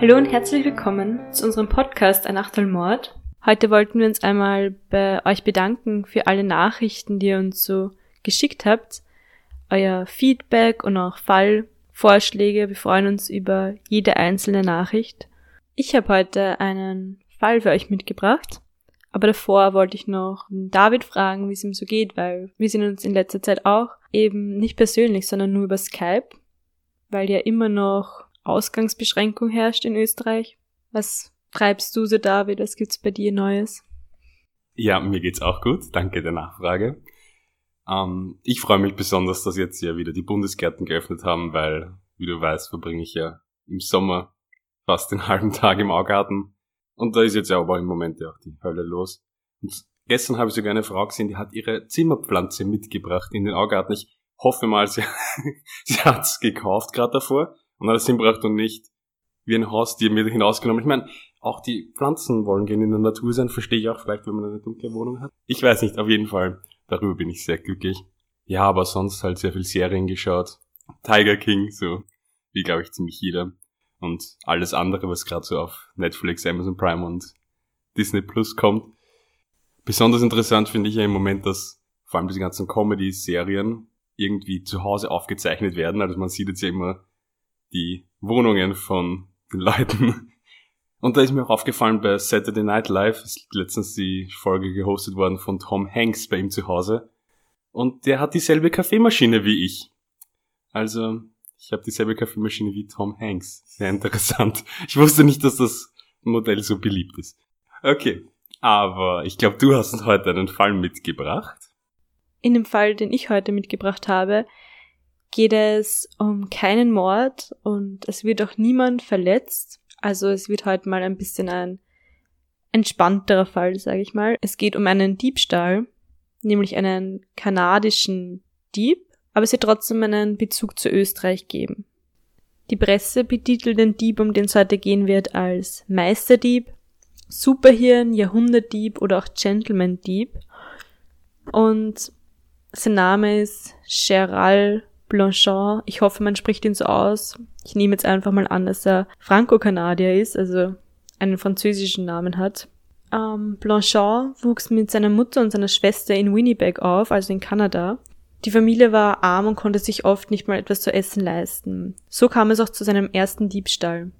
Hallo und herzlich willkommen zu unserem Podcast Ein Achtelmord. Heute wollten wir uns einmal bei euch bedanken für alle Nachrichten, die ihr uns so geschickt habt, euer Feedback und auch Fallvorschläge. Wir freuen uns über jede einzelne Nachricht. Ich habe heute einen Fall für euch mitgebracht. Aber davor wollte ich noch David fragen, wie es ihm so geht, weil wir sehen uns in letzter Zeit auch eben nicht persönlich, sondern nur über Skype, weil ja immer noch Ausgangsbeschränkung herrscht in Österreich. Was treibst du so, David? Was gibt's bei dir Neues? Ja, mir geht's auch gut. Danke der Nachfrage. Ähm, ich freue mich besonders, dass jetzt ja wieder die Bundesgärten geöffnet haben, weil, wie du weißt, verbringe ich ja im Sommer fast den halben Tag im Augarten und da ist jetzt ja aber im Moment ja auch die Hölle los. Und gestern habe ich sogar eine Frau gesehen, die hat ihre Zimmerpflanze mitgebracht in den Augarten. Ich hoffe mal, sie, sie hat es gekauft gerade davor und hat es hingebracht und nicht wie ein Haustier mit hinausgenommen. Ich meine, auch die Pflanzen wollen gerne in der Natur sein, verstehe ich auch vielleicht, wenn man eine dunkle Wohnung hat. Ich weiß nicht, auf jeden Fall. Darüber bin ich sehr glücklich. Ja, aber sonst halt sehr viel Serien geschaut. Tiger King, so wie glaube ich ziemlich jeder und alles andere, was gerade so auf Netflix, Amazon Prime und Disney Plus kommt. Besonders interessant finde ich ja im Moment, dass vor allem diese ganzen Comedy-Serien irgendwie zu Hause aufgezeichnet werden. Also man sieht jetzt ja immer die Wohnungen von den Leuten. Und da ist mir auch aufgefallen bei Saturday Night Live, ist letztens die Folge gehostet worden von Tom Hanks bei ihm zu Hause. Und der hat dieselbe Kaffeemaschine wie ich. Also ich habe dieselbe Kaffeemaschine wie Tom Hanks. Sehr interessant. Ich wusste nicht, dass das Modell so beliebt ist. Okay, aber ich glaube, du hast heute einen Fall mitgebracht. In dem Fall, den ich heute mitgebracht habe, geht es um keinen Mord und es wird auch niemand verletzt. Also es wird heute mal ein bisschen ein entspannterer Fall, sage ich mal. Es geht um einen Diebstahl, nämlich einen kanadischen Dieb aber sie trotzdem einen Bezug zu Österreich geben. Die Presse betitelt den Dieb, um den es heute gehen wird, als Meisterdieb, Superhirn, Jahrhundertdieb oder auch Gentleman-Dieb. Und sein Name ist Gerald Blanchard. Ich hoffe, man spricht ihn so aus. Ich nehme jetzt einfach mal an, dass er Franco-Kanadier ist, also einen französischen Namen hat. Ähm, Blanchard wuchs mit seiner Mutter und seiner Schwester in Winnipeg auf, also in Kanada. Die Familie war arm und konnte sich oft nicht mal etwas zu essen leisten. So kam es auch zu seinem ersten Diebstahl.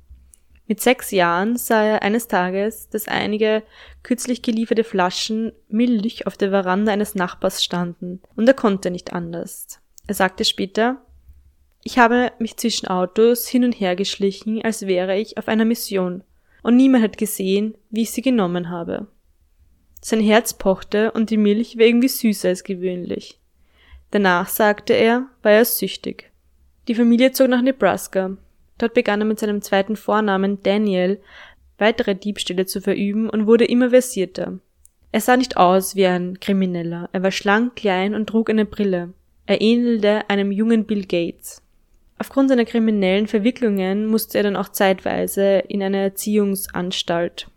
Mit sechs Jahren sah er eines Tages, dass einige kürzlich gelieferte Flaschen Milch auf der Veranda eines Nachbars standen, und er konnte nicht anders. Er sagte später, ich habe mich zwischen Autos hin und her geschlichen, als wäre ich auf einer Mission, und niemand hat gesehen, wie ich sie genommen habe. Sein Herz pochte und die Milch war irgendwie süßer als gewöhnlich. Danach, sagte er, war er süchtig. Die Familie zog nach Nebraska. Dort begann er mit seinem zweiten Vornamen Daniel weitere Diebstähle zu verüben und wurde immer versierter. Er sah nicht aus wie ein Krimineller, er war schlank, klein und trug eine Brille. Er ähnelte einem jungen Bill Gates. Aufgrund seiner kriminellen Verwicklungen musste er dann auch zeitweise in eine Erziehungsanstalt.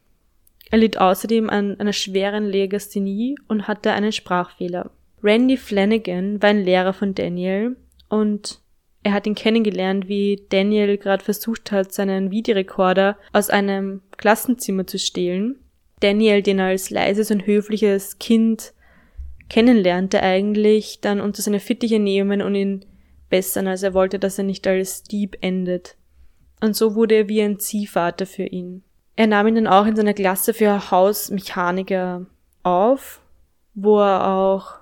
Er litt außerdem an einer schweren Legasthenie und hatte einen Sprachfehler. Randy Flanagan war ein Lehrer von Daniel und er hat ihn kennengelernt, wie Daniel gerade versucht hat, seinen Videorekorder aus einem Klassenzimmer zu stehlen. Daniel, den als leises und höfliches Kind kennenlernte, eigentlich dann unter seine Fittiche nehmen und ihn bessern, als er wollte, dass er nicht als Dieb endet. Und so wurde er wie ein Ziehvater für ihn. Er nahm ihn dann auch in seiner Klasse für Hausmechaniker auf, wo er auch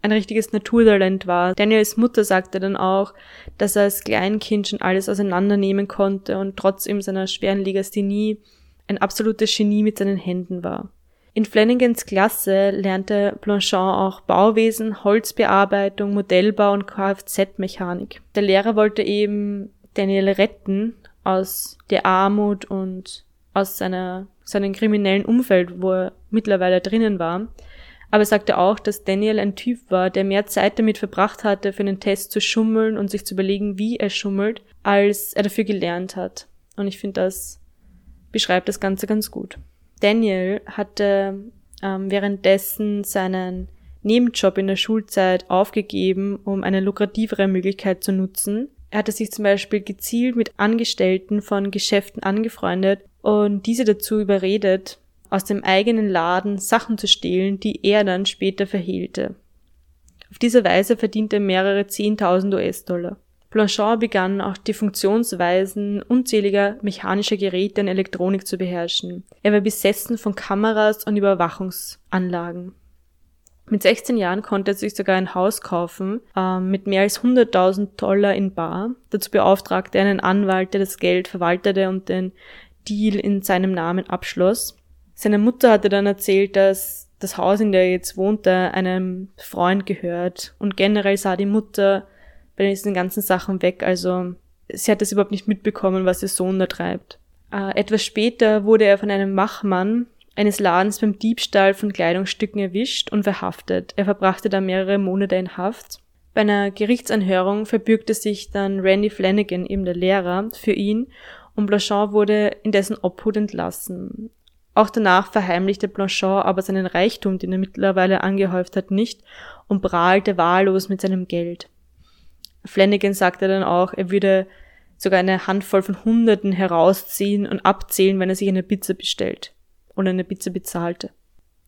ein richtiges Naturtalent war. Daniels Mutter sagte dann auch, dass er als Kleinkind schon alles auseinandernehmen konnte und trotzdem seiner schweren Legasthenie ein absolutes Genie mit seinen Händen war. In Flanagans Klasse lernte Blanchard auch Bauwesen, Holzbearbeitung, Modellbau und Kfz-Mechanik. Der Lehrer wollte eben Daniel retten aus der Armut und aus seiner, seinem kriminellen Umfeld, wo er mittlerweile drinnen war. Aber er sagte auch, dass Daniel ein Typ war, der mehr Zeit damit verbracht hatte, für einen Test zu schummeln und sich zu überlegen, wie er schummelt, als er dafür gelernt hat. Und ich finde, das beschreibt das Ganze ganz gut. Daniel hatte ähm, währenddessen seinen Nebenjob in der Schulzeit aufgegeben, um eine lukrativere Möglichkeit zu nutzen. Er hatte sich zum Beispiel gezielt mit Angestellten von Geschäften angefreundet und diese dazu überredet, aus dem eigenen Laden Sachen zu stehlen, die er dann später verhehlte. Auf diese Weise verdiente er mehrere 10.000 US-Dollar. Blanchard begann auch die Funktionsweisen unzähliger mechanischer Geräte und Elektronik zu beherrschen. Er war besessen von Kameras und Überwachungsanlagen. Mit 16 Jahren konnte er sich sogar ein Haus kaufen, äh, mit mehr als 100.000 Dollar in Bar. Dazu beauftragte er einen Anwalt, der das Geld verwaltete und den Deal in seinem Namen abschloss. Seine Mutter hatte dann erzählt, dass das Haus, in dem er jetzt wohnte, einem Freund gehört. Und generell sah die Mutter bei diesen ganzen Sachen weg. Also sie hat das überhaupt nicht mitbekommen, was ihr Sohn da treibt. Äh, etwas später wurde er von einem Wachmann eines Ladens beim Diebstahl von Kleidungsstücken erwischt und verhaftet. Er verbrachte da mehrere Monate in Haft. Bei einer Gerichtsanhörung verbürgte sich dann Randy Flanagan, eben der Lehrer, für ihn und Blanchard wurde in dessen Obhut entlassen. Auch danach verheimlichte Blanchard aber seinen Reichtum, den er mittlerweile angehäuft hat, nicht und prahlte wahllos mit seinem Geld. Flanagan sagte dann auch, er würde sogar eine Handvoll von Hunderten herausziehen und abzählen, wenn er sich eine Pizza bestellt oder eine Pizza bezahlte.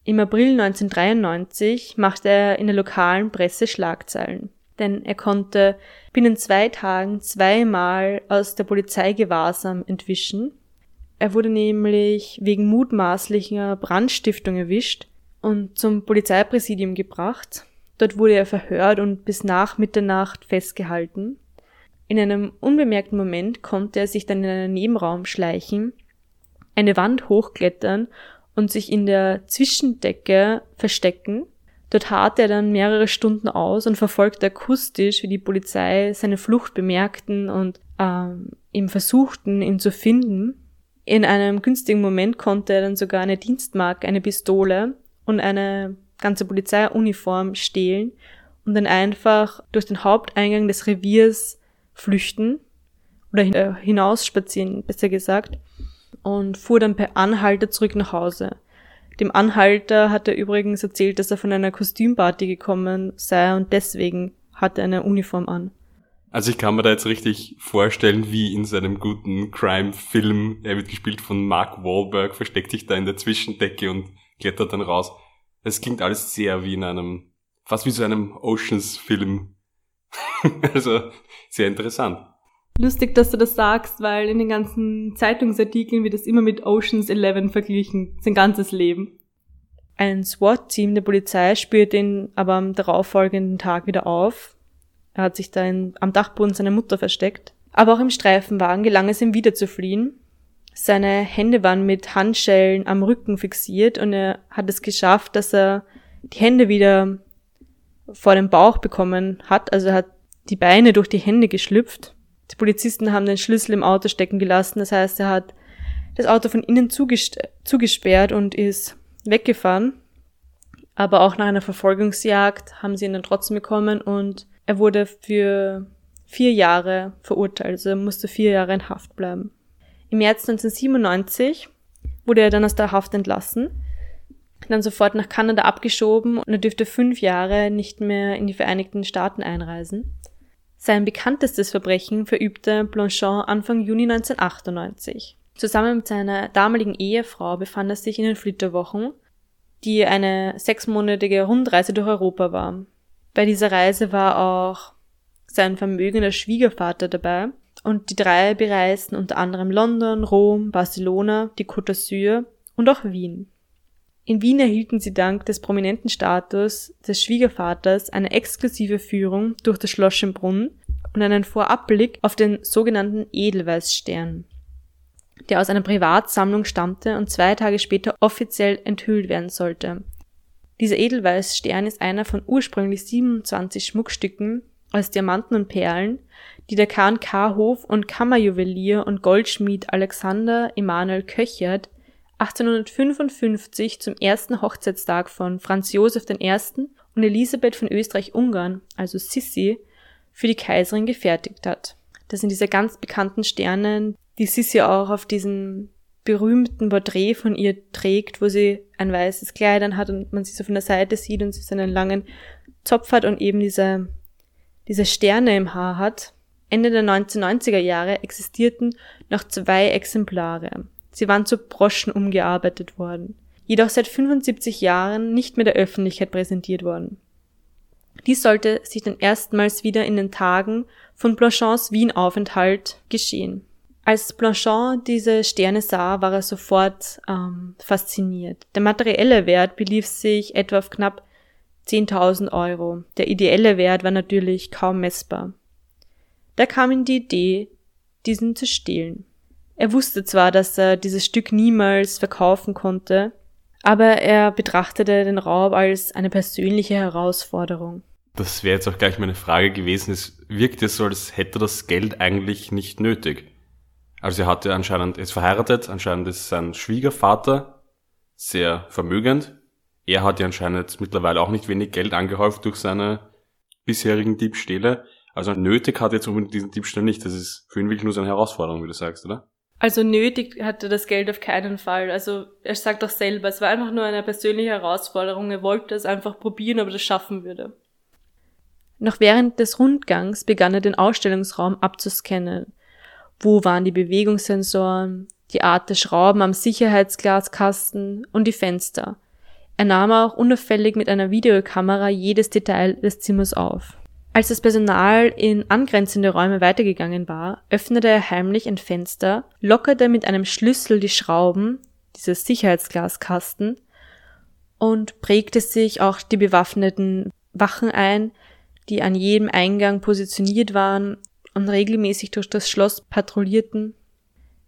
Im April 1993 machte er in der lokalen Presse Schlagzeilen, denn er konnte binnen zwei Tagen zweimal aus der Polizeigewahrsam entwischen. Er wurde nämlich wegen mutmaßlicher Brandstiftung erwischt und zum Polizeipräsidium gebracht. Dort wurde er verhört und bis nach Mitternacht festgehalten. In einem unbemerkten Moment konnte er sich dann in einen Nebenraum schleichen eine Wand hochklettern und sich in der Zwischendecke verstecken. Dort harrte er dann mehrere Stunden aus und verfolgte akustisch, wie die Polizei seine Flucht bemerkten und ähm, ihm versuchten, ihn zu finden. In einem günstigen Moment konnte er dann sogar eine Dienstmarke, eine Pistole und eine ganze Polizeiuniform stehlen und dann einfach durch den Haupteingang des Reviers flüchten oder äh, hinausspazieren, besser gesagt und fuhr dann per Anhalter zurück nach Hause. Dem Anhalter hat er übrigens erzählt, dass er von einer Kostümparty gekommen sei und deswegen hatte er eine Uniform an. Also ich kann mir da jetzt richtig vorstellen, wie in seinem guten Crime-Film, er wird gespielt von Mark Wahlberg, versteckt sich da in der Zwischendecke und klettert dann raus. Es klingt alles sehr wie in einem, fast wie so einem Oceans-Film. also sehr interessant. Lustig, dass du das sagst, weil in den ganzen Zeitungsartikeln wird das immer mit Oceans 11 verglichen, sein ganzes Leben. Ein SWAT-Team der Polizei spürt ihn aber am darauffolgenden Tag wieder auf. Er hat sich da in, am Dachboden seiner Mutter versteckt. Aber auch im Streifenwagen gelang es ihm wieder zu fliehen. Seine Hände waren mit Handschellen am Rücken fixiert und er hat es geschafft, dass er die Hände wieder vor dem Bauch bekommen hat. Also er hat die Beine durch die Hände geschlüpft die Polizisten haben den Schlüssel im Auto stecken gelassen. Das heißt, er hat das Auto von innen zugesperrt und ist weggefahren. Aber auch nach einer Verfolgungsjagd haben sie ihn dann trotzdem bekommen und er wurde für vier Jahre verurteilt. Also er musste vier Jahre in Haft bleiben. Im März 1997 wurde er dann aus der Haft entlassen, dann sofort nach Kanada abgeschoben und er dürfte fünf Jahre nicht mehr in die Vereinigten Staaten einreisen. Sein bekanntestes Verbrechen verübte Blanchard Anfang Juni 1998. Zusammen mit seiner damaligen Ehefrau befand er sich in den Flitterwochen, die eine sechsmonatige Rundreise durch Europa war. Bei dieser Reise war auch sein vermögender Schwiegervater dabei und die drei bereisten unter anderem London, Rom, Barcelona, die Côte d'Azur und auch Wien. In Wien erhielten sie dank des prominenten Status des Schwiegervaters eine exklusive Führung durch das Schloss Schönbrunn und einen Vorabblick auf den sogenannten Edelweißstern, der aus einer Privatsammlung stammte und zwei Tage später offiziell enthüllt werden sollte. Dieser Edelweißstern ist einer von ursprünglich 27 Schmuckstücken aus Diamanten und Perlen, die der K&K-Hof und Kammerjuwelier und Goldschmied Alexander Emanuel Köchert 1855 zum ersten Hochzeitstag von Franz Josef I. und Elisabeth von Österreich-Ungarn, also Sissi, für die Kaiserin gefertigt hat. Das sind diese ganz bekannten Sterne, die Sissi auch auf diesem berühmten Porträt von ihr trägt, wo sie ein weißes Kleid hat und man sie so von der Seite sieht und sie so einen langen Zopf hat und eben diese, diese Sterne im Haar hat. Ende der 1990er Jahre existierten noch zwei Exemplare. Sie waren zu Broschen umgearbeitet worden, jedoch seit 75 Jahren nicht mehr der Öffentlichkeit präsentiert worden. Dies sollte sich dann erstmals wieder in den Tagen von Blanchons Wien-Aufenthalt geschehen. Als Blanchon diese Sterne sah, war er sofort ähm, fasziniert. Der materielle Wert belief sich etwa auf knapp 10.000 Euro. Der ideelle Wert war natürlich kaum messbar. Da kam ihm die Idee, diesen zu stehlen. Er wusste zwar, dass er dieses Stück niemals verkaufen konnte, aber er betrachtete den Raub als eine persönliche Herausforderung. Das wäre jetzt auch gleich meine Frage gewesen. Es wirkt ja so, als hätte das Geld eigentlich nicht nötig. Also er hatte anscheinend, er ist verheiratet, anscheinend ist sein Schwiegervater sehr vermögend. Er hat ja anscheinend mittlerweile auch nicht wenig Geld angehäuft durch seine bisherigen Diebstähle. Also nötig hat er jetzt unbedingt diesen Diebstahl nicht. Das ist für ihn wirklich nur so eine Herausforderung, wie du sagst, oder? Also nötig hatte das Geld auf keinen Fall. Also er sagt doch selber, es war einfach nur eine persönliche Herausforderung. Er wollte es einfach probieren, ob er das schaffen würde. Noch während des Rundgangs begann er den Ausstellungsraum abzuscannen. Wo waren die Bewegungssensoren, die Art der Schrauben am Sicherheitsglaskasten und die Fenster. Er nahm auch unauffällig mit einer Videokamera jedes Detail des Zimmers auf. Als das Personal in angrenzende Räume weitergegangen war, öffnete er heimlich ein Fenster, lockerte mit einem Schlüssel die Schrauben dieses Sicherheitsglaskasten und prägte sich auch die bewaffneten Wachen ein, die an jedem Eingang positioniert waren und regelmäßig durch das Schloss patrouillierten.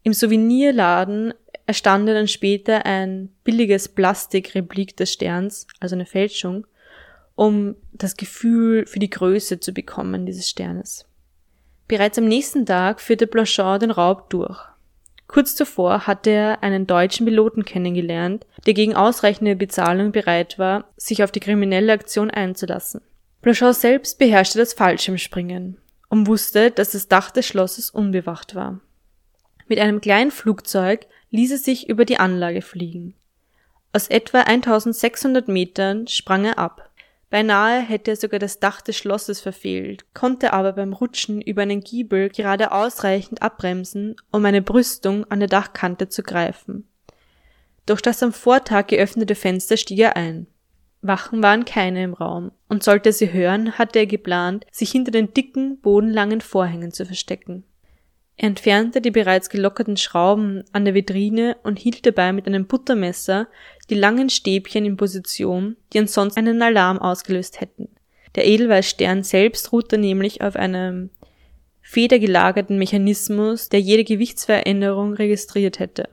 Im Souvenirladen erstand dann später ein billiges Plastikreplik des Sterns, also eine Fälschung, um das Gefühl für die Größe zu bekommen dieses Sternes. Bereits am nächsten Tag führte Blanchard den Raub durch. Kurz zuvor hatte er einen deutschen Piloten kennengelernt, der gegen ausreichende Bezahlung bereit war, sich auf die kriminelle Aktion einzulassen. Blanchard selbst beherrschte das Fallschirmspringen und wusste, dass das Dach des Schlosses unbewacht war. Mit einem kleinen Flugzeug ließ er sich über die Anlage fliegen. Aus etwa 1600 Metern sprang er ab. Beinahe hätte er sogar das Dach des Schlosses verfehlt, konnte aber beim Rutschen über einen Giebel gerade ausreichend abbremsen, um eine Brüstung an der Dachkante zu greifen. Durch das am Vortag geöffnete Fenster stieg er ein. Wachen waren keine im Raum, und sollte er sie hören, hatte er geplant, sich hinter den dicken, bodenlangen Vorhängen zu verstecken. Er entfernte die bereits gelockerten Schrauben an der Vitrine und hielt dabei mit einem Buttermesser die langen Stäbchen in Position, die ansonsten einen Alarm ausgelöst hätten. Der Edelweißstern selbst ruhte nämlich auf einem federgelagerten Mechanismus, der jede Gewichtsveränderung registriert hätte.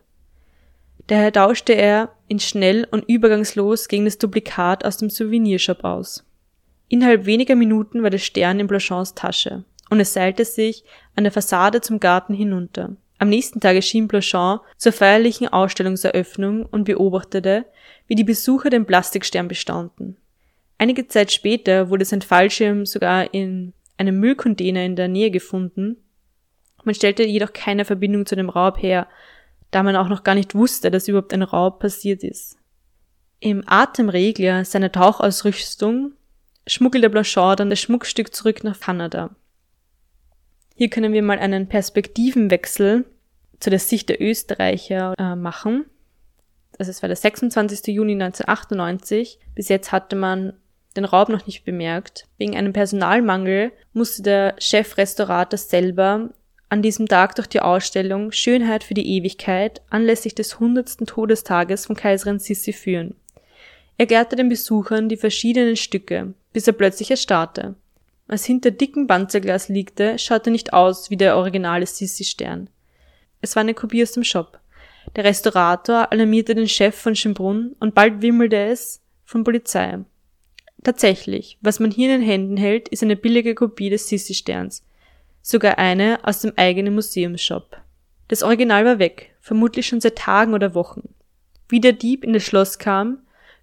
Daher tauschte er ihn schnell und übergangslos gegen das Duplikat aus dem Souvenirshop aus. Innerhalb weniger Minuten war der Stern in Blanchons Tasche und es seilte sich an der Fassade zum Garten hinunter. Am nächsten Tag erschien Blanchon zur feierlichen Ausstellungseröffnung und beobachtete, wie die Besucher den Plastikstern bestaunten. Einige Zeit später wurde sein Fallschirm sogar in einem Müllcontainer in der Nähe gefunden. Man stellte jedoch keine Verbindung zu dem Raub her, da man auch noch gar nicht wusste, dass überhaupt ein Raub passiert ist. Im Atemregler seiner Tauchausrüstung schmuggelte Blanchard dann das Schmuckstück zurück nach Kanada. Hier können wir mal einen Perspektivenwechsel zu der Sicht der Österreicher äh, machen. Also es war der 26. Juni 1998. Bis jetzt hatte man den Raub noch nicht bemerkt. Wegen einem Personalmangel musste der Chefrestaurator selber an diesem Tag durch die Ausstellung Schönheit für die Ewigkeit anlässlich des 100. Todestages von Kaiserin Sissi führen. Er erklärte den Besuchern die verschiedenen Stücke, bis er plötzlich erstarrte. Was hinter dicken Panzerglas liegte, schaute nicht aus wie der originale Sissi-Stern. Es war eine Kopie aus dem Shop. Der Restaurator alarmierte den Chef von Schönbrunn und bald wimmelte es von Polizei. Tatsächlich, was man hier in den Händen hält, ist eine billige Kopie des Sissi-Sterns. Sogar eine aus dem eigenen Museumsshop. Das Original war weg, vermutlich schon seit Tagen oder Wochen. Wie der Dieb in das Schloss kam,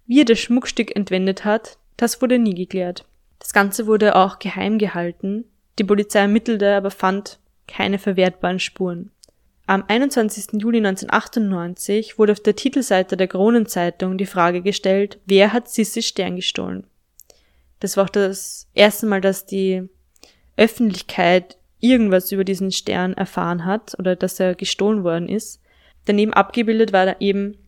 wie er das Schmuckstück entwendet hat, das wurde nie geklärt. Das Ganze wurde auch geheim gehalten. Die Polizei ermittelte, aber fand keine verwertbaren Spuren. Am 21. Juli 1998 wurde auf der Titelseite der Kronenzeitung die Frage gestellt, wer hat Sissi Stern gestohlen? Das war auch das erste Mal, dass die Öffentlichkeit irgendwas über diesen Stern erfahren hat oder dass er gestohlen worden ist. Daneben abgebildet war da eben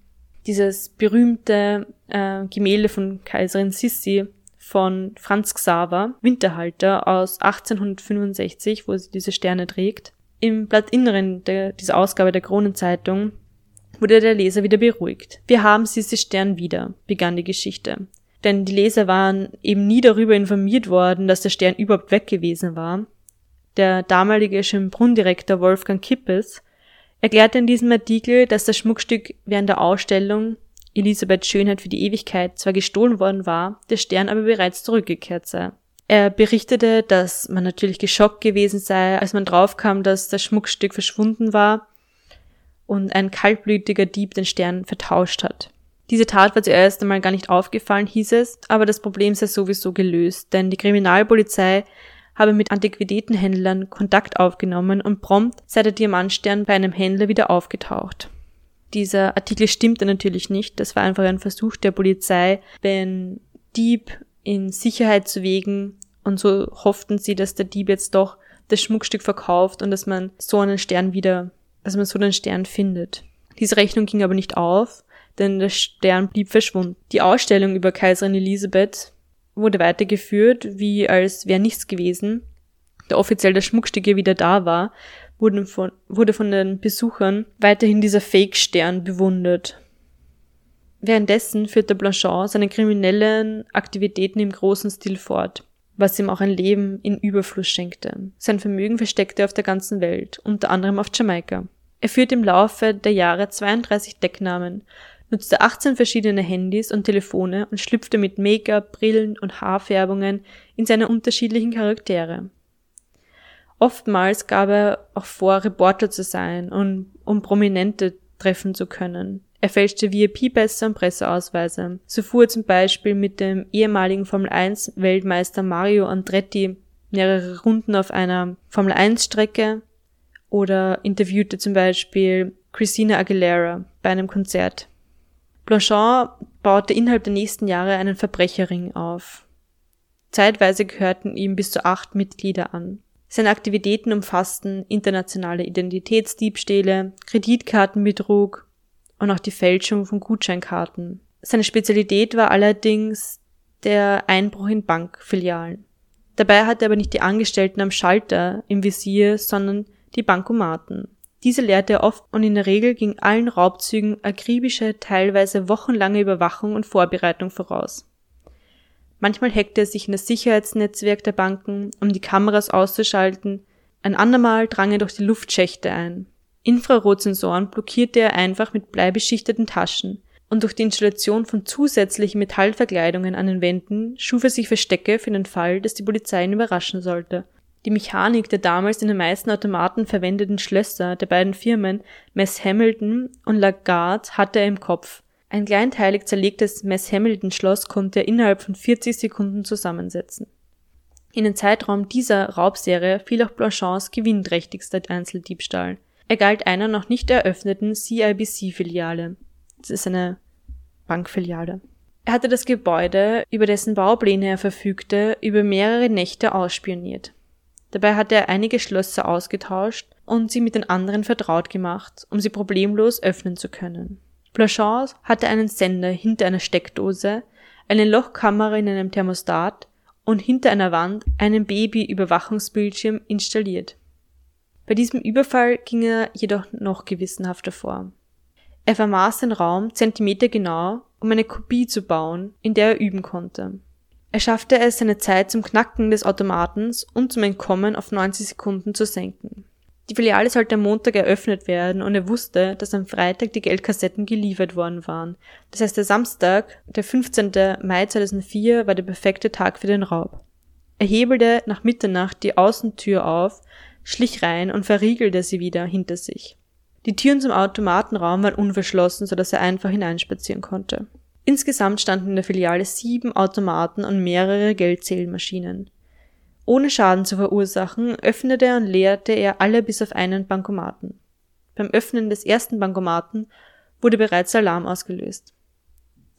dieses berühmte äh, Gemälde von Kaiserin Sissi von Franz Xaver, Winterhalter aus 1865, wo sie diese Sterne trägt. Im Blattinneren der, dieser Ausgabe der Kronenzeitung wurde der Leser wieder beruhigt. Wir haben Sissi Stern wieder, begann die Geschichte. Denn die Leser waren eben nie darüber informiert worden, dass der Stern überhaupt weg gewesen war. Der damalige Schönbrunn-Direktor Wolfgang Kippes erklärte in diesem Artikel, dass das Schmuckstück während der Ausstellung Elisabeths Schönheit für die Ewigkeit zwar gestohlen worden war, der Stern aber bereits zurückgekehrt sei. Er berichtete, dass man natürlich geschockt gewesen sei, als man draufkam, dass das Schmuckstück verschwunden war und ein kaltblütiger Dieb den Stern vertauscht hat. Diese Tat war zuerst einmal gar nicht aufgefallen, hieß es, aber das Problem sei sowieso gelöst, denn die Kriminalpolizei habe mit Antiquitätenhändlern Kontakt aufgenommen und prompt sei der Diamantstern bei einem Händler wieder aufgetaucht. Dieser Artikel stimmte natürlich nicht, das war einfach ein Versuch der Polizei, den Dieb in Sicherheit zu wägen und so hofften sie, dass der Dieb jetzt doch das Schmuckstück verkauft und dass man so einen Stern wieder, dass man so einen Stern findet. Diese Rechnung ging aber nicht auf denn der Stern blieb verschwunden. Die Ausstellung über Kaiserin Elisabeth wurde weitergeführt, wie als wäre nichts gewesen. Da offiziell das Schmuckstück wieder da war, wurde von, wurde von den Besuchern weiterhin dieser Fake-Stern bewundert. Währenddessen führte Blanchard seine kriminellen Aktivitäten im großen Stil fort, was ihm auch ein Leben in Überfluss schenkte. Sein Vermögen versteckte er auf der ganzen Welt, unter anderem auf Jamaika. Er führte im Laufe der Jahre 32 Decknamen nutzte 18 verschiedene Handys und Telefone und schlüpfte mit Make-up, Brillen und Haarfärbungen in seine unterschiedlichen Charaktere. Oftmals gab er auch vor, Reporter zu sein und um Prominente treffen zu können. Er fälschte VIP-Pässe und Presseausweise. So fuhr er zum Beispiel mit dem ehemaligen Formel 1 Weltmeister Mario Andretti mehrere Runden auf einer Formel 1 Strecke oder interviewte zum Beispiel Christina Aguilera bei einem Konzert. Blanchard baute innerhalb der nächsten Jahre einen Verbrecherring auf. Zeitweise gehörten ihm bis zu acht Mitglieder an. Seine Aktivitäten umfassten internationale Identitätsdiebstähle, Kreditkartenbetrug und auch die Fälschung von Gutscheinkarten. Seine Spezialität war allerdings der Einbruch in Bankfilialen. Dabei hatte er aber nicht die Angestellten am Schalter im Visier, sondern die Bankomaten. Diese lehrte er oft und in der Regel ging allen Raubzügen akribische, teilweise wochenlange Überwachung und Vorbereitung voraus. Manchmal hackte er sich in das Sicherheitsnetzwerk der Banken, um die Kameras auszuschalten, ein andermal drang er durch die Luftschächte ein. Infrarotsensoren blockierte er einfach mit bleibeschichteten Taschen, und durch die Installation von zusätzlichen Metallverkleidungen an den Wänden schuf er sich Verstecke für den Fall, dass die Polizei ihn überraschen sollte die Mechanik der damals in den meisten Automaten verwendeten Schlösser der beiden Firmen Mess Hamilton und Lagarde hatte er im Kopf. Ein kleinteilig zerlegtes Mess Hamilton Schloss konnte er innerhalb von 40 Sekunden zusammensetzen. In den Zeitraum dieser Raubserie fiel auch Blanchands gewinnträchtigster Einzeldiebstahl. Er galt einer noch nicht eröffneten CIBC-Filiale. Das ist eine Bankfiliale. Er hatte das Gebäude, über dessen Baupläne er verfügte, über mehrere Nächte ausspioniert. Dabei hat er einige Schlösser ausgetauscht und sie mit den anderen vertraut gemacht, um sie problemlos öffnen zu können. Blanchard hatte einen Sender hinter einer Steckdose, eine Lochkamera in einem Thermostat und hinter einer Wand einen Baby-Überwachungsbildschirm installiert. Bei diesem Überfall ging er jedoch noch gewissenhafter vor. Er vermaß den Raum zentimetergenau, um eine Kopie zu bauen, in der er üben konnte. Er schaffte es, seine Zeit zum Knacken des Automatens und zum Entkommen auf 90 Sekunden zu senken. Die Filiale sollte am Montag eröffnet werden und er wusste, dass am Freitag die Geldkassetten geliefert worden waren. Das heißt, der Samstag, der 15. Mai 2004, war der perfekte Tag für den Raub. Er hebelte nach Mitternacht die Außentür auf, schlich rein und verriegelte sie wieder hinter sich. Die Türen zum Automatenraum waren unverschlossen, sodass er einfach hineinspazieren konnte. Insgesamt standen in der Filiale sieben Automaten und mehrere Geldzählmaschinen. Ohne Schaden zu verursachen, öffnete und leerte er alle bis auf einen Bankomaten. Beim Öffnen des ersten Bankomaten wurde bereits Alarm ausgelöst.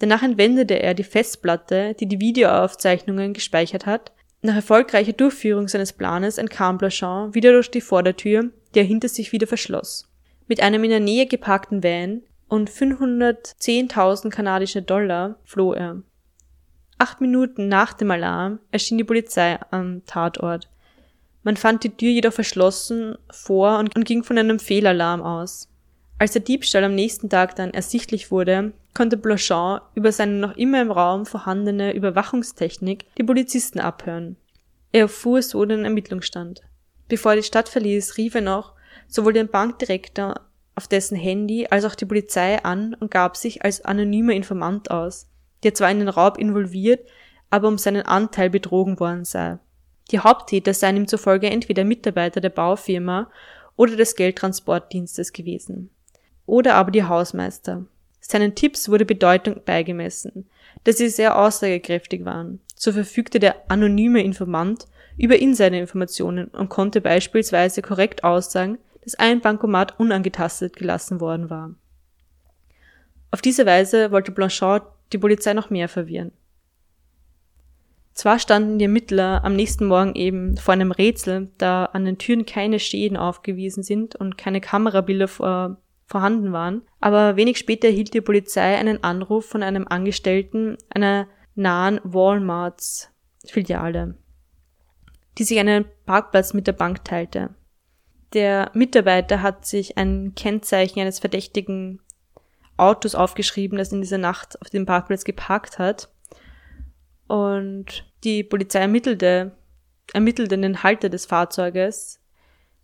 Danach entwendete er die Festplatte, die die Videoaufzeichnungen gespeichert hat, Nach erfolgreicher Durchführung seines Planes entkam Blanchard wieder durch die Vordertür, die er hinter sich wieder verschloss. Mit einem in der Nähe geparkten Van und 510.000 kanadische Dollar floh er. Acht Minuten nach dem Alarm erschien die Polizei am Tatort. Man fand die Tür jedoch verschlossen vor und, ging von einem Fehlalarm aus. Als der Diebstahl am nächsten Tag dann ersichtlich wurde, konnte Blanchard über seine noch immer im Raum vorhandene Überwachungstechnik die Polizisten abhören. Er erfuhr so den Ermittlungsstand. Bevor er die Stadt verließ, rief er noch sowohl den Bankdirektor auf dessen Handy als auch die Polizei an und gab sich als anonymer Informant aus, der zwar in den Raub involviert, aber um seinen Anteil betrogen worden sei. Die Haupttäter seien ihm zufolge entweder Mitarbeiter der Baufirma oder des Geldtransportdienstes gewesen. Oder aber die Hausmeister. Seinen Tipps wurde Bedeutung beigemessen, da sie sehr aussagekräftig waren. So verfügte der anonyme Informant über Insider-Informationen und konnte beispielsweise korrekt aussagen, dass ein Bankomat unangetastet gelassen worden war. Auf diese Weise wollte Blanchard die Polizei noch mehr verwirren. Zwar standen die Ermittler am nächsten Morgen eben vor einem Rätsel, da an den Türen keine Schäden aufgewiesen sind und keine Kamerabilder vor, vorhanden waren, aber wenig später erhielt die Polizei einen Anruf von einem Angestellten einer nahen Walmarts Filiale, die sich einen Parkplatz mit der Bank teilte. Der Mitarbeiter hat sich ein Kennzeichen eines verdächtigen Autos aufgeschrieben, das in dieser Nacht auf dem Parkplatz geparkt hat. Und die Polizei ermittelte, ermittelte den Halter des Fahrzeuges.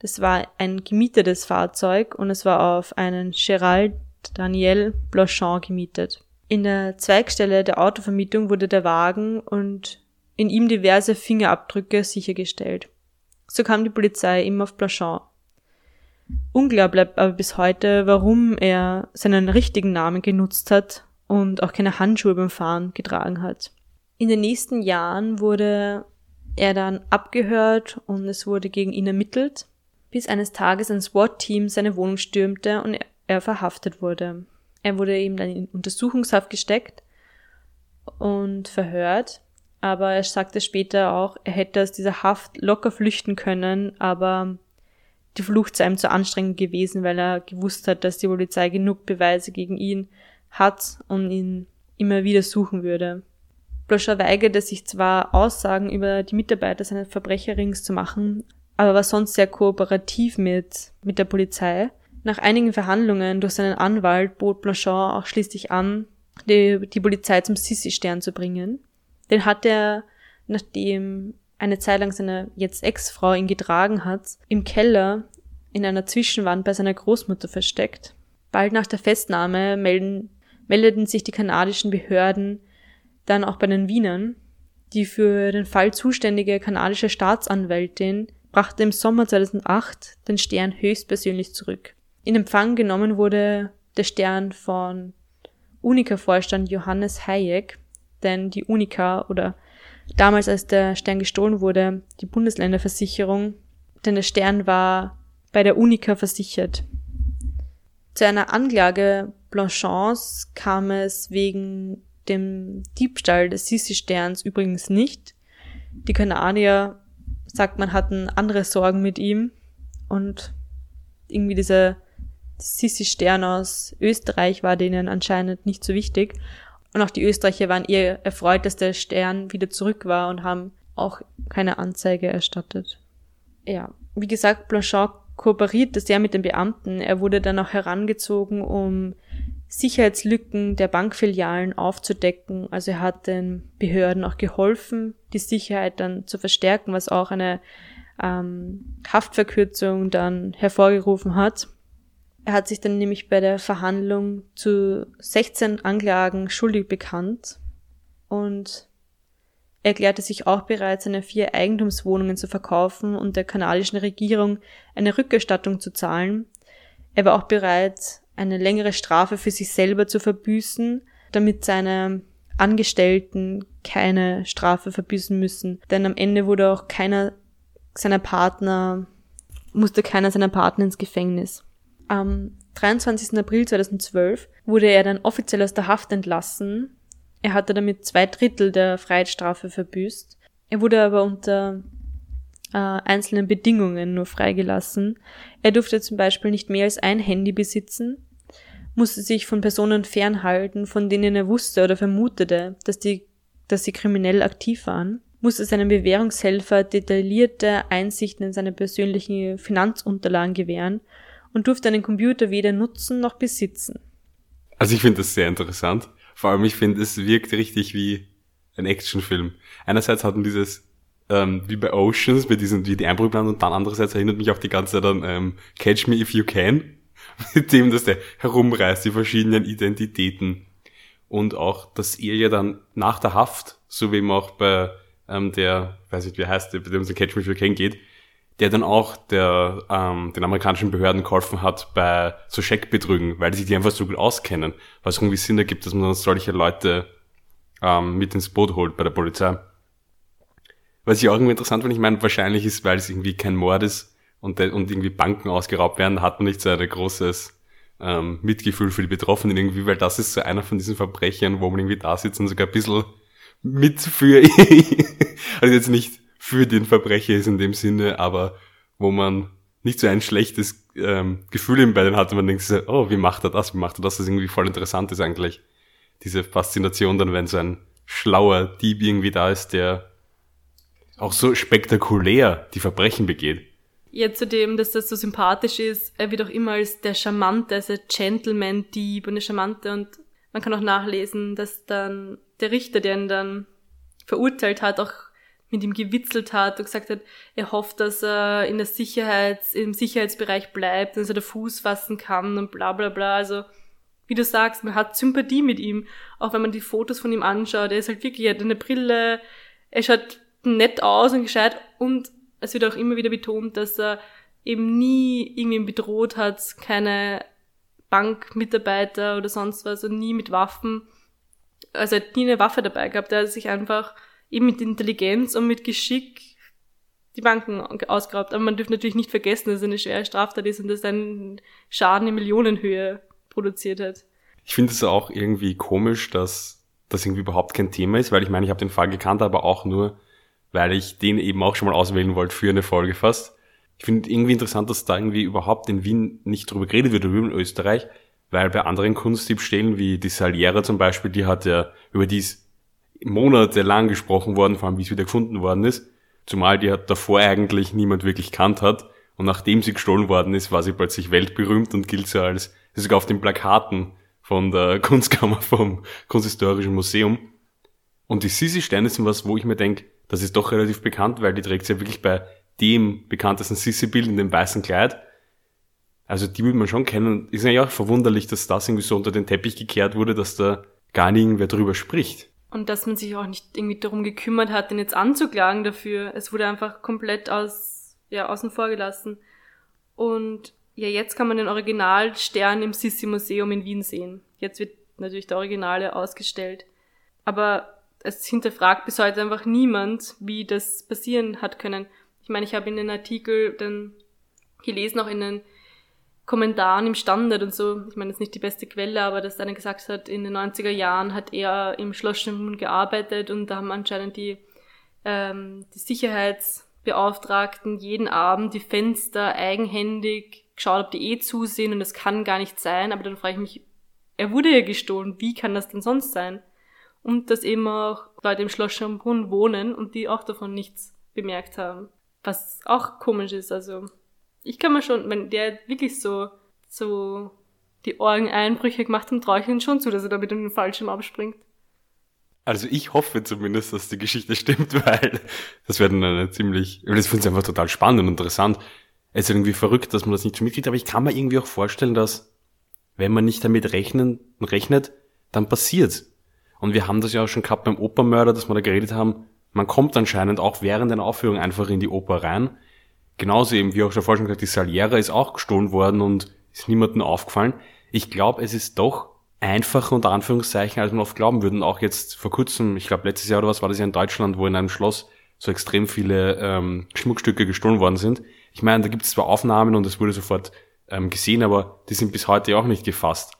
Das war ein gemietetes Fahrzeug und es war auf einen Gerald Daniel Blanchard gemietet. In der Zweigstelle der Autovermietung wurde der Wagen und in ihm diverse Fingerabdrücke sichergestellt. So kam die Polizei immer auf Blanchard. Unklar bleibt aber bis heute, warum er seinen richtigen Namen genutzt hat und auch keine Handschuhe beim Fahren getragen hat. In den nächsten Jahren wurde er dann abgehört und es wurde gegen ihn ermittelt, bis eines Tages ein SWAT-Team seine Wohnung stürmte und er verhaftet wurde. Er wurde eben dann in Untersuchungshaft gesteckt und verhört, aber er sagte später auch, er hätte aus dieser Haft locker flüchten können, aber die Flucht sei ihm zu anstrengend gewesen, weil er gewusst hat, dass die Polizei genug Beweise gegen ihn hat und ihn immer wieder suchen würde. Bloscher weigerte sich zwar Aussagen über die Mitarbeiter seines Verbrecherrings zu machen, aber war sonst sehr kooperativ mit, mit der Polizei. Nach einigen Verhandlungen durch seinen Anwalt bot Blanchard auch schließlich an, die, die Polizei zum Sissi-Stern zu bringen. Den hat er, nachdem eine Zeit lang seine jetzt Ex-Frau ihn getragen hat, im Keller in einer Zwischenwand bei seiner Großmutter versteckt. Bald nach der Festnahme melden, meldeten sich die kanadischen Behörden dann auch bei den Wienern. Die für den Fall zuständige kanadische Staatsanwältin brachte im Sommer 2008 den Stern höchstpersönlich zurück. In Empfang genommen wurde der Stern von Unica-Vorstand Johannes Hayek, denn die Unica oder damals als der Stern gestohlen wurde, die Bundesländerversicherung, denn der Stern war bei der Unica versichert. Zu einer Anklage Blanchands kam es wegen dem Diebstahl des Sissi-Sterns übrigens nicht. Die Kanadier, sagt man, hatten andere Sorgen mit ihm und irgendwie dieser Sissi-Stern aus Österreich war denen anscheinend nicht so wichtig. Und auch die Österreicher waren eher erfreut, dass der Stern wieder zurück war und haben auch keine Anzeige erstattet. Ja, wie gesagt, Blanchard kooperierte sehr mit den Beamten. Er wurde dann auch herangezogen, um Sicherheitslücken der Bankfilialen aufzudecken. Also er hat den Behörden auch geholfen, die Sicherheit dann zu verstärken, was auch eine ähm, Haftverkürzung dann hervorgerufen hat. Er hat sich dann nämlich bei der Verhandlung zu 16 Anklagen schuldig bekannt und erklärte sich auch bereit, seine vier Eigentumswohnungen zu verkaufen und der kanadischen Regierung eine Rückerstattung zu zahlen. Er war auch bereit, eine längere Strafe für sich selber zu verbüßen, damit seine Angestellten keine Strafe verbüßen müssen. Denn am Ende wurde auch keiner seiner Partner, musste keiner seiner Partner ins Gefängnis. Am 23. April 2012 wurde er dann offiziell aus der Haft entlassen. Er hatte damit zwei Drittel der Freiheitsstrafe verbüßt. Er wurde aber unter äh, einzelnen Bedingungen nur freigelassen. Er durfte zum Beispiel nicht mehr als ein Handy besitzen, musste sich von Personen fernhalten, von denen er wusste oder vermutete, dass, die, dass sie kriminell aktiv waren, musste seinem Bewährungshelfer detaillierte Einsichten in seine persönlichen Finanzunterlagen gewähren und durfte einen Computer weder nutzen noch besitzen. Also ich finde das sehr interessant. Vor allem, ich finde, es wirkt richtig wie ein Actionfilm. Einerseits hat man dieses, ähm, wie bei Oceans, bei diesen, wie die Einbruchplan und dann andererseits erinnert mich auch die ganze Zeit an ähm, Catch Me If You Can, mit dem, dass der herumreißt, die verschiedenen Identitäten. Und auch, dass er ja dann nach der Haft, so wie eben auch bei ähm, der, weiß nicht, wie heißt der, bei dem es Catch Me If You Can geht, der dann auch der, ähm, den amerikanischen Behörden geholfen hat bei so Scheckbetrügen, weil die sich die einfach so gut auskennen, es irgendwie Sinn ergibt, dass man solche Leute ähm, mit ins Boot holt bei der Polizei. Was ich auch irgendwie interessant finde, ich meine, wahrscheinlich ist, weil es irgendwie kein Mord ist und, und irgendwie Banken ausgeraubt werden, hat man nicht so ein großes ähm, Mitgefühl für die Betroffenen irgendwie, weil das ist so einer von diesen Verbrechern, wo man irgendwie da sitzt und sogar ein bisschen mit für, also jetzt nicht für den Verbrecher ist in dem Sinne, aber wo man nicht so ein schlechtes ähm, Gefühl bei denen hat und man denkt so, oh, wie macht er das, wie macht er das, das irgendwie voll interessant ist eigentlich. Diese Faszination dann, wenn so ein schlauer Dieb irgendwie da ist, der auch so spektakulär die Verbrechen begeht. Ja, zudem, dass das so sympathisch ist, er wird auch immer als der Charmante, als der Gentleman-Dieb und der Charmante und man kann auch nachlesen, dass dann der Richter, der ihn dann verurteilt hat, auch mit ihm gewitzelt hat und gesagt hat, er hofft, dass er in der Sicherheits, im Sicherheitsbereich bleibt, dass er da Fuß fassen kann und bla bla bla. Also, wie du sagst, man hat Sympathie mit ihm, auch wenn man die Fotos von ihm anschaut. Er ist halt wirklich, er hat eine Brille, er schaut nett aus und gescheit und es wird auch immer wieder betont, dass er eben nie irgendwie bedroht hat, keine Bankmitarbeiter oder sonst was und nie mit Waffen. Also er hat nie eine Waffe dabei gehabt. Er hat sich einfach eben mit Intelligenz und mit Geschick die Banken ausgeraubt. Aber man dürfte natürlich nicht vergessen, dass es eine schwere Straftat ist und dass einen Schaden in Millionenhöhe produziert hat. Ich finde es auch irgendwie komisch, dass das irgendwie überhaupt kein Thema ist, weil ich meine, ich habe den Fall gekannt, aber auch nur, weil ich den eben auch schon mal auswählen wollte für eine Folge fast. Ich finde irgendwie interessant, dass da irgendwie überhaupt in Wien nicht drüber geredet wird, oder in Österreich, weil bei anderen Kunstdiebstählen wie die Saliera zum Beispiel, die hat ja, über die ist monatelang gesprochen worden, vor allem wie es wieder gefunden worden ist. Zumal die hat davor eigentlich niemand wirklich kannt hat. Und nachdem sie gestohlen worden ist, war sie plötzlich weltberühmt und gilt so als, sogar auf den Plakaten von der Kunstkammer vom Kunsthistorischen Museum. Und die Sisi Stein ist was, wo ich mir denke, das ist doch relativ bekannt, weil die trägt sie ja wirklich bei dem bekanntesten Sisi-Bild in dem weißen Kleid. Also die würde man schon kennen. Ist eigentlich auch verwunderlich, dass das irgendwie so unter den Teppich gekehrt wurde, dass da gar nicht irgendwer drüber spricht. Und dass man sich auch nicht irgendwie darum gekümmert hat, den jetzt anzuklagen dafür. Es wurde einfach komplett aus, ja, außen vor gelassen. Und ja, jetzt kann man den Originalstern im Sissi Museum in Wien sehen. Jetzt wird natürlich der Originale ausgestellt. Aber es hinterfragt bis heute einfach niemand, wie das passieren hat können. Ich meine, ich habe in den Artikel dann gelesen, auch in den Kommentaren im Standard und so, ich meine, das ist nicht die beste Quelle, aber dass einer gesagt hat, in den 90er Jahren hat er im Schloss Schönbrunn gearbeitet und da haben anscheinend die, ähm, die Sicherheitsbeauftragten jeden Abend die Fenster eigenhändig geschaut, ob die eh zusehen und das kann gar nicht sein, aber dann frage ich mich, er wurde ja gestohlen, wie kann das denn sonst sein? Und dass eben auch Leute im Schloss Schönbrunn wohnen und die auch davon nichts bemerkt haben. Was auch komisch ist, also ich kann mir schon, wenn der wirklich so, so die Orgeneinbrüche gemacht hat, traue ich ihm schon zu, dass er da mit dem Fallschirm abspringt. Also ich hoffe zumindest, dass die Geschichte stimmt, weil das wäre dann eine ziemlich, das finde ich einfach total spannend und interessant. Es ist irgendwie verrückt, dass man das nicht so mitkriegt, aber ich kann mir irgendwie auch vorstellen, dass wenn man nicht damit rechnen, rechnet, dann passiert's. Und wir haben das ja auch schon gehabt beim Opermörder, dass wir da geredet haben, man kommt anscheinend auch während einer Aufführung einfach in die Oper rein Genauso eben, wie auch schon vorher schon gesagt, die Saliera ist auch gestohlen worden und ist niemandem aufgefallen. Ich glaube, es ist doch einfacher unter Anführungszeichen, als man oft glauben würde. Und auch jetzt vor kurzem, ich glaube letztes Jahr oder was war das ja in Deutschland, wo in einem Schloss so extrem viele ähm, Schmuckstücke gestohlen worden sind. Ich meine, da gibt es zwar Aufnahmen und es wurde sofort ähm, gesehen, aber die sind bis heute auch nicht gefasst.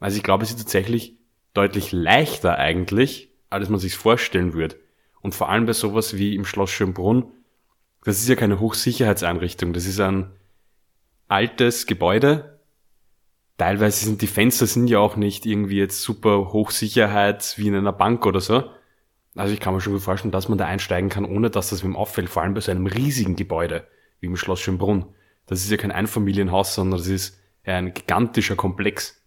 Also ich glaube, es ist tatsächlich deutlich leichter eigentlich, als man sich vorstellen würde. Und vor allem bei sowas wie im Schloss Schönbrunn, das ist ja keine Hochsicherheitseinrichtung, das ist ein altes Gebäude. Teilweise sind die Fenster sind ja auch nicht irgendwie jetzt super Hochsicherheit wie in einer Bank oder so. Also ich kann mir schon gut vorstellen, dass man da einsteigen kann, ohne dass das wem auffällt, vor allem bei so einem riesigen Gebäude wie im Schloss Schönbrunn. Das ist ja kein Einfamilienhaus, sondern das ist ein gigantischer Komplex.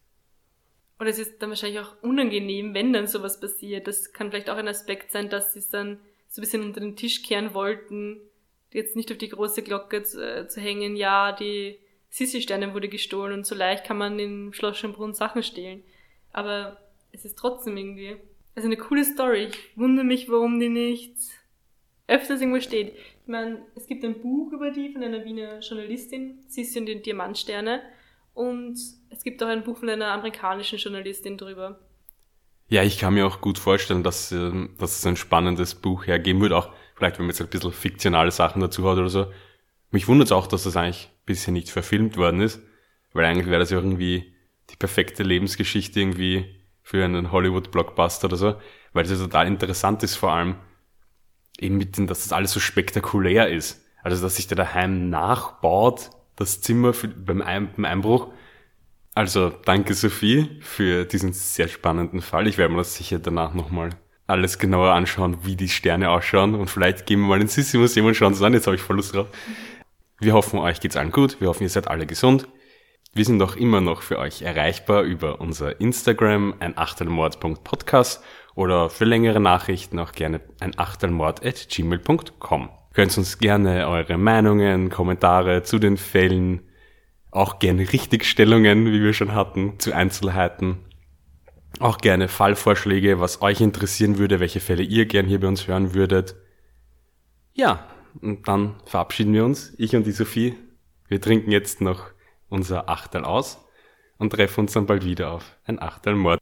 Oder es ist dann wahrscheinlich auch unangenehm, wenn dann sowas passiert. Das kann vielleicht auch ein Aspekt sein, dass sie es dann so ein bisschen unter den Tisch kehren wollten, jetzt nicht auf die große Glocke zu, äh, zu hängen, ja, die Sissi-Sterne wurde gestohlen und so leicht kann man in Schloss Schönbrunn Sachen stehlen. Aber es ist trotzdem irgendwie, also eine coole Story. Ich wundere mich, warum die nicht öfters irgendwo steht. Ich meine, es gibt ein Buch über die von einer Wiener Journalistin, Sissi und die Diamantsterne. Und es gibt auch ein Buch von einer amerikanischen Journalistin drüber. Ja, ich kann mir auch gut vorstellen, dass, ähm, dass es ein spannendes Buch hergeben wird, auch vielleicht, wenn man jetzt ein bisschen fiktionale Sachen dazu hat oder so. Mich wundert es auch, dass das eigentlich bisher nicht verfilmt worden ist, weil eigentlich wäre das ja irgendwie die perfekte Lebensgeschichte irgendwie für einen Hollywood-Blockbuster oder so, weil es ja total interessant ist, vor allem eben mit dem, dass das alles so spektakulär ist. Also, dass sich der daheim nachbaut, das Zimmer für, beim, beim Einbruch. Also, danke Sophie für diesen sehr spannenden Fall. Ich werde mir das sicher danach nochmal alles genauer anschauen, wie die Sterne ausschauen. Und vielleicht gehen wir mal ins Sissi-Museum und schauen es an. Jetzt habe ich voll Lust drauf. Wir hoffen, euch geht's allen gut. Wir hoffen, ihr seid alle gesund. Wir sind auch immer noch für euch erreichbar über unser Instagram, ein Achtelmord.podcast oder für längere Nachrichten auch gerne ein Achtelmord at gmail.com. Könnt uns gerne eure Meinungen, Kommentare zu den Fällen, auch gerne Richtigstellungen, wie wir schon hatten, zu Einzelheiten. Auch gerne Fallvorschläge, was euch interessieren würde, welche Fälle ihr gern hier bei uns hören würdet. Ja, und dann verabschieden wir uns, ich und die Sophie. Wir trinken jetzt noch unser Achtel aus und treffen uns dann bald wieder auf ein Achtelmord.